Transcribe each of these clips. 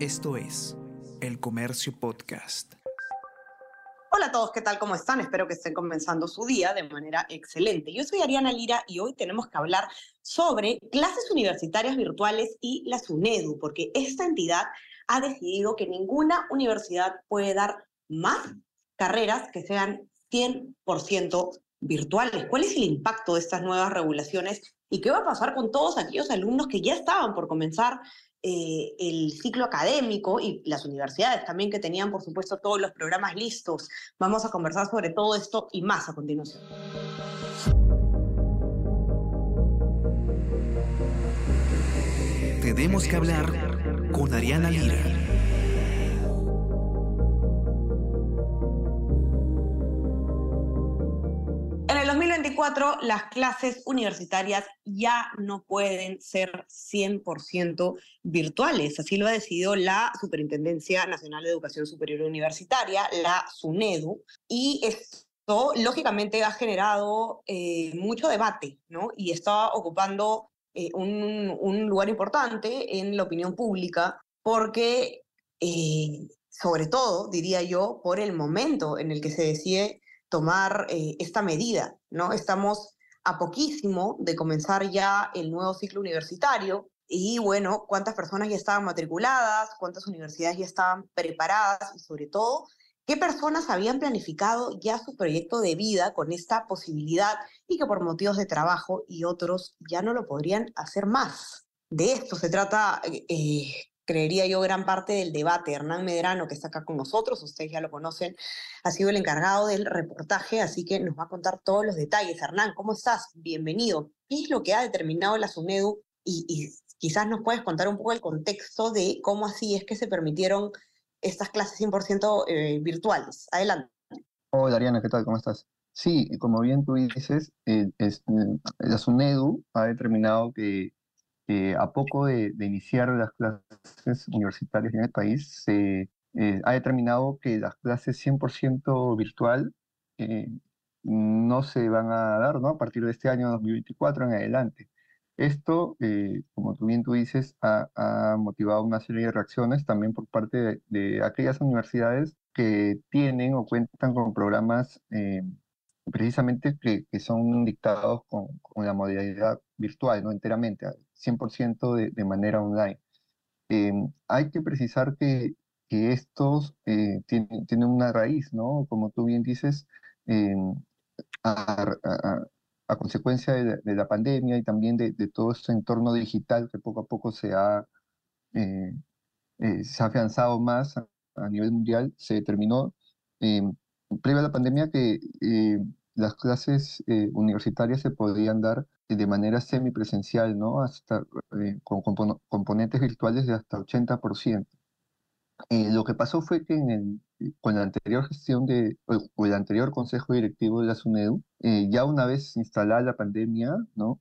Esto es El Comercio Podcast. Hola a todos, ¿qué tal? ¿Cómo están? Espero que estén comenzando su día de manera excelente. Yo soy Ariana Lira y hoy tenemos que hablar sobre clases universitarias virtuales y la SUNEDU, porque esta entidad ha decidido que ninguna universidad puede dar más carreras que sean 100% virtuales. ¿Cuál es el impacto de estas nuevas regulaciones y qué va a pasar con todos aquellos alumnos que ya estaban por comenzar eh, el ciclo académico y las universidades también que tenían, por supuesto, todos los programas listos. Vamos a conversar sobre todo esto y más a continuación. Tenemos que hablar con Ariana Lira. 2024 las clases universitarias ya no pueden ser 100% virtuales. Así lo ha decidido la Superintendencia Nacional de Educación Superior Universitaria, la SUNEDU, y esto lógicamente ha generado eh, mucho debate, ¿no? Y está ocupando eh, un, lugar importante en la opinión pública porque, eh, sobre todo, diría yo, por el momento en el que se decide tomar eh, esta medida, ¿no? Estamos a poquísimo de comenzar ya el nuevo ciclo universitario y bueno, cuántas personas ya estaban matriculadas, cuántas universidades ya estaban preparadas y sobre todo, qué personas habían planificado ya su proyecto de vida con esta posibilidad y que por motivos de trabajo y otros ya no lo podrían hacer más. De esto se trata eh, creería yo, gran parte del debate. Hernán Medrano, que está acá con nosotros, ustedes ya lo conocen, ha sido el encargado del reportaje, así que nos va a contar todos los detalles. Hernán, ¿cómo estás? Bienvenido. ¿Qué es lo que ha determinado la SUNEDU? Y, quizás nos puedes contar un poco el contexto de cómo así es que se permitieron estas clases 100% eh, virtuales. Adelante. Hola, Ariana, ¿qué tal? ¿Cómo estás? Sí, como bien tú dices, eh, eh, la SUNEDU ha determinado que a poco de, iniciar las clases universitarias en el país, se eh, ha determinado que las clases 100% virtual eh, no se van a dar ¿no? a partir de este año 2024 en adelante. Esto, eh, como tú bien tú dices, ha, motivado una serie de reacciones también por parte de, aquellas universidades que tienen o cuentan con programas precisamente que, son dictados con, con, la modalidad virtual, no enteramente, 100% de, de, manera online. Em, hay que precisar que, que estos eh, tienen, tienen, una raíz, ¿no? Como tú bien dices, em, a, a, consecuencia de, de, la pandemia y también de, de, todo este entorno digital que poco a poco se ha, eh, eh, se ha afianzado más a, nivel mundial, se determinó em, previo a la pandemia que las clases eh, universitarias se podían dar de manera semipresencial, ¿no? Hasta, eh, con componentes virtuales de hasta 80%. Eh, lo que pasó fue que en el, con la anterior gestión de, o el anterior consejo directivo de la SUNEDU, ya una vez instalada la pandemia, ¿no?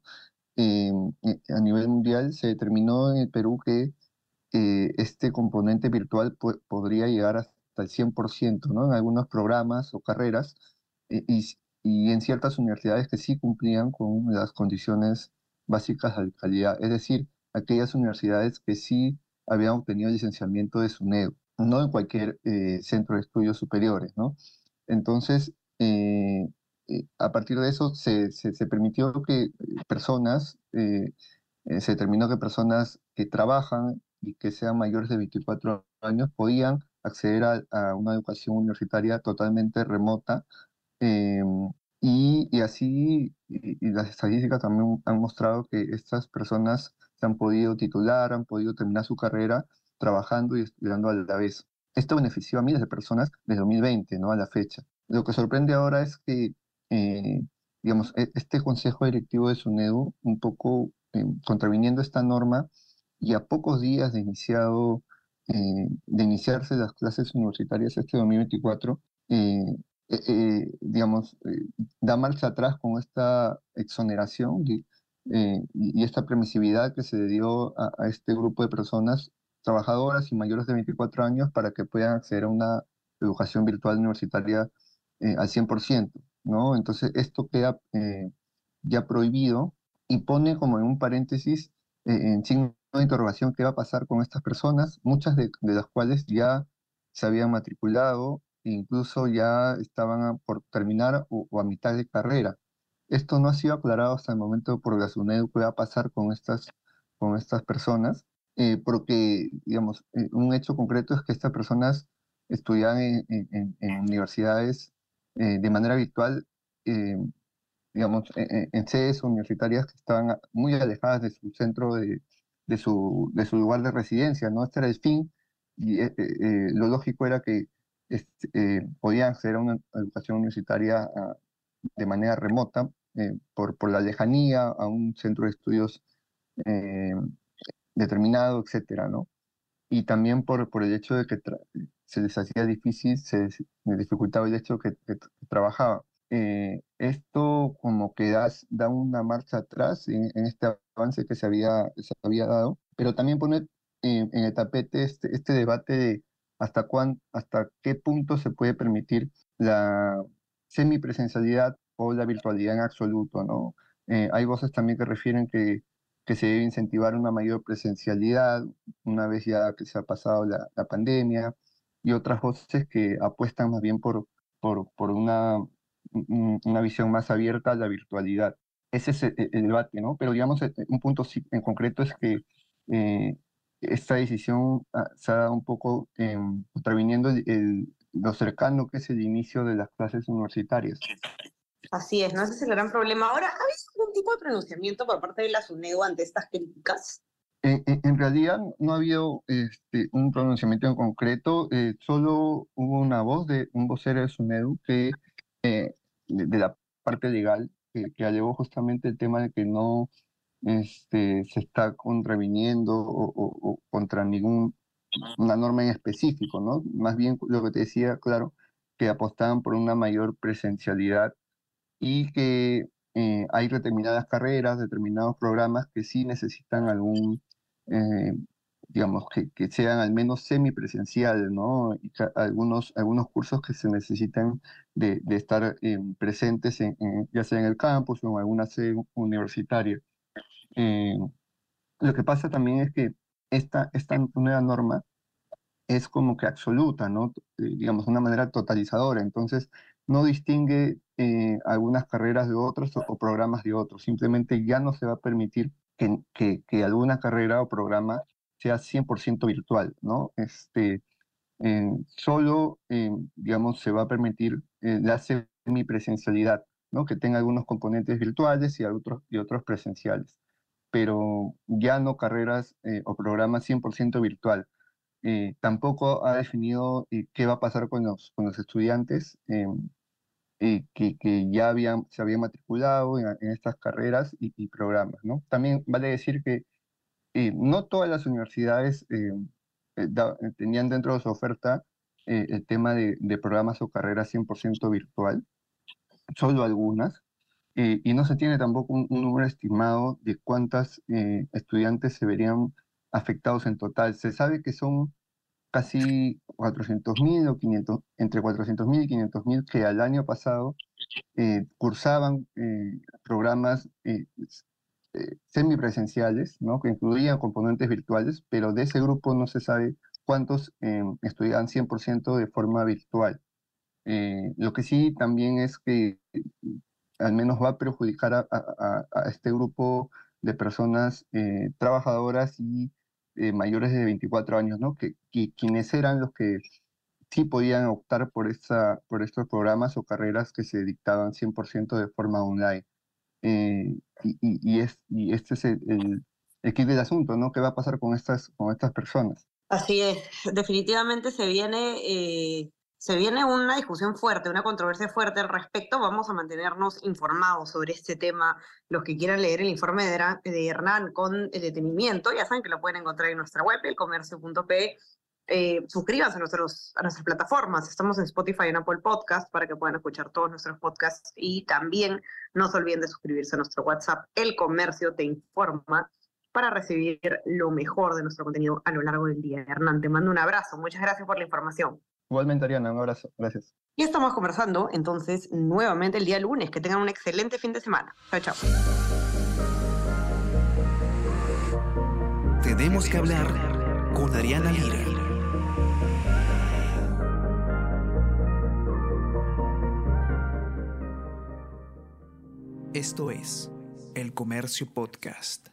a nivel mundial se determinó en el Perú que este componente virtual podría llegar hasta el 100%, ¿no? En algunos programas o carreras, y, y en ciertas universidades que sí cumplían con las condiciones básicas de calidad, es decir, aquellas universidades que sí habían obtenido licenciamiento de SUNEDU, no en cualquier eh, centro de estudios superiores, ¿no? Entonces, eh, eh, a partir de eso se, se, permitió que personas, se determinó que personas que trabajan y que sean mayores de 24 años podían acceder a, a una educación universitaria totalmente remota Em, y, y, así, y, las estadísticas también han mostrado que estas personas se han podido titular, han podido terminar su carrera trabajando y estudiando a la vez. Esto benefició a miles de personas desde 2020, ¿no? A la fecha. Lo que sorprende ahora es que, eh, digamos, e, este consejo directivo de SUNEDU, un poco eh, contraviniendo esta norma, y a pocos días de iniciado, eh, de iniciarse las clases universitarias este 2024, eh, eh, digamos, eh, da marcha atrás con esta exoneración y, y esta permisividad que se dio a, este grupo de personas trabajadoras y mayores de 24 años para que puedan acceder a una educación virtual universitaria al 100%, ¿no? Entonces, esto queda ya prohibido y pone como en un paréntesis, en signo de interrogación qué va a pasar con estas personas, muchas de, las cuales ya se habían matriculado incluso ya estaban por terminar o, a mitad de carrera. Esto no ha sido aclarado hasta el momento por la SUNEDU qué va a pasar con estas, con estas personas, eh, porque, digamos, eh, un hecho concreto es que estas personas estudian en, universidades eh, de manera virtual, digamos, en, sedes universitarias que estaban muy alejadas de su centro de, de su, de su lugar de residencia, ¿no? Este era el fin y lo lógico era que este, podían acceder a una educación universitaria ah, de manera remota por, por la lejanía a un centro de estudios determinado, etcétera, ¿no? Y también por, por el hecho de que se les hacía difícil, se les dificultaba el hecho que, que, trabajaba. Eh, esto como que da, da, una marcha atrás en, este avance que se había, se había dado, pero también pone en el tapete este, este debate de hasta, cuán, hasta qué punto se puede permitir la semipresencialidad o la virtualidad en absoluto, ¿no? Eh, hay voces también que refieren que que se debe incentivar una mayor presencialidad una vez ya que se ha pasado la, pandemia, y otras voces que apuestan más bien por, por, por una, una visión más abierta a la virtualidad. Ese es el, debate, ¿no? Pero digamos, eh, un punto en concreto es que eh, esta decisión ah, se ha dado un poco eh, contraviniendo lo cercano que es el inicio de las clases universitarias. Así es, no ese es el gran problema. Ahora, ¿ha habido algún tipo de pronunciamiento por parte de la SUNEDU ante estas críticas? En, realidad no ha habido este, un pronunciamiento en concreto, eh, solo hubo una voz de un vocero de SUNEDU que, eh, de, la parte legal que, que, alegó justamente el tema de que no este, se está contraviniendo o, contra ninguna norma en específico, ¿no? Más bien lo que te decía, claro, que apostaban por una mayor presencialidad y que eh, hay determinadas carreras, determinados programas que sí necesitan algún, eh, digamos, que, que, sean al menos semipresenciales, ¿no? Y algunos, algunos cursos que se necesitan de, de estar eh, presentes, en, ya sea en el campus o en alguna sede universitaria. Lo que pasa también es que esta, esta nueva norma es como que absoluta, ¿no? digamos, de una manera totalizadora. Entonces, no distingue eh, algunas carreras de otros o, programas de otros. Simplemente ya no se va a permitir que, que, alguna carrera o programa sea 100% virtual, ¿no? Este, eh, solo, eh, digamos, se va a permitir la semipresencialidad, ¿no? Que tenga algunos componentes virtuales y otros, y otros presenciales, pero ya no carreras o programas 100% virtual. tampoco ha definido qué va a pasar con los, con los estudiantes eh, que, que, ya habían, se habían matriculado en, estas carreras y, programas. ¿no? También vale decir que eh, no todas las universidades eh, tenían dentro de su oferta el tema de, de, programas o carreras 100% virtual, solo algunas, y no se tiene tampoco un, un número estimado de cuántas estudiantes se verían afectados en total. Se sabe que son casi 400.000 o 500, entre 400.000 y 500.000 que al año pasado eh, cursaban eh, programas eh, semipresenciales, ¿no? que incluían componentes virtuales, pero de ese grupo no se sabe cuántos estudiaban 100% de forma virtual. lo que sí también es que al menos va a perjudicar a, a este grupo de personas trabajadoras y eh, mayores de 24 años, ¿no? Que, quienes eran los que sí podían optar por, esta, por estos programas o carreras que se dictaban 100% de forma online. Eh, y, y, es, y este es el, el, kit del asunto, ¿no? ¿Qué va a pasar con estas, con estas personas? Así es, definitivamente se viene eh, se viene una discusión fuerte, una controversia fuerte al respecto. Vamos a mantenernos informados sobre este tema. Los que quieran leer el informe de Hernán con el detenimiento, ya saben que lo pueden encontrar en nuestra web, elcomercio.p. Eh, suscríbanse a, nuestros, a nuestras plataformas. Estamos en Spotify y en Apple Podcast para que puedan escuchar todos nuestros podcasts. Y también no se olviden de suscribirse a nuestro WhatsApp. El Comercio te informa para recibir lo mejor de nuestro contenido a lo largo del día. Hernán, te mando un abrazo. Muchas gracias por la información. Igualmente, Ariana, un abrazo. Gracias. Y estamos conversando entonces nuevamente el día lunes. Que tengan un excelente fin de semana. Chao, chao. Tenemos que hablar con Ariana Lira. Esto es El Comercio Podcast.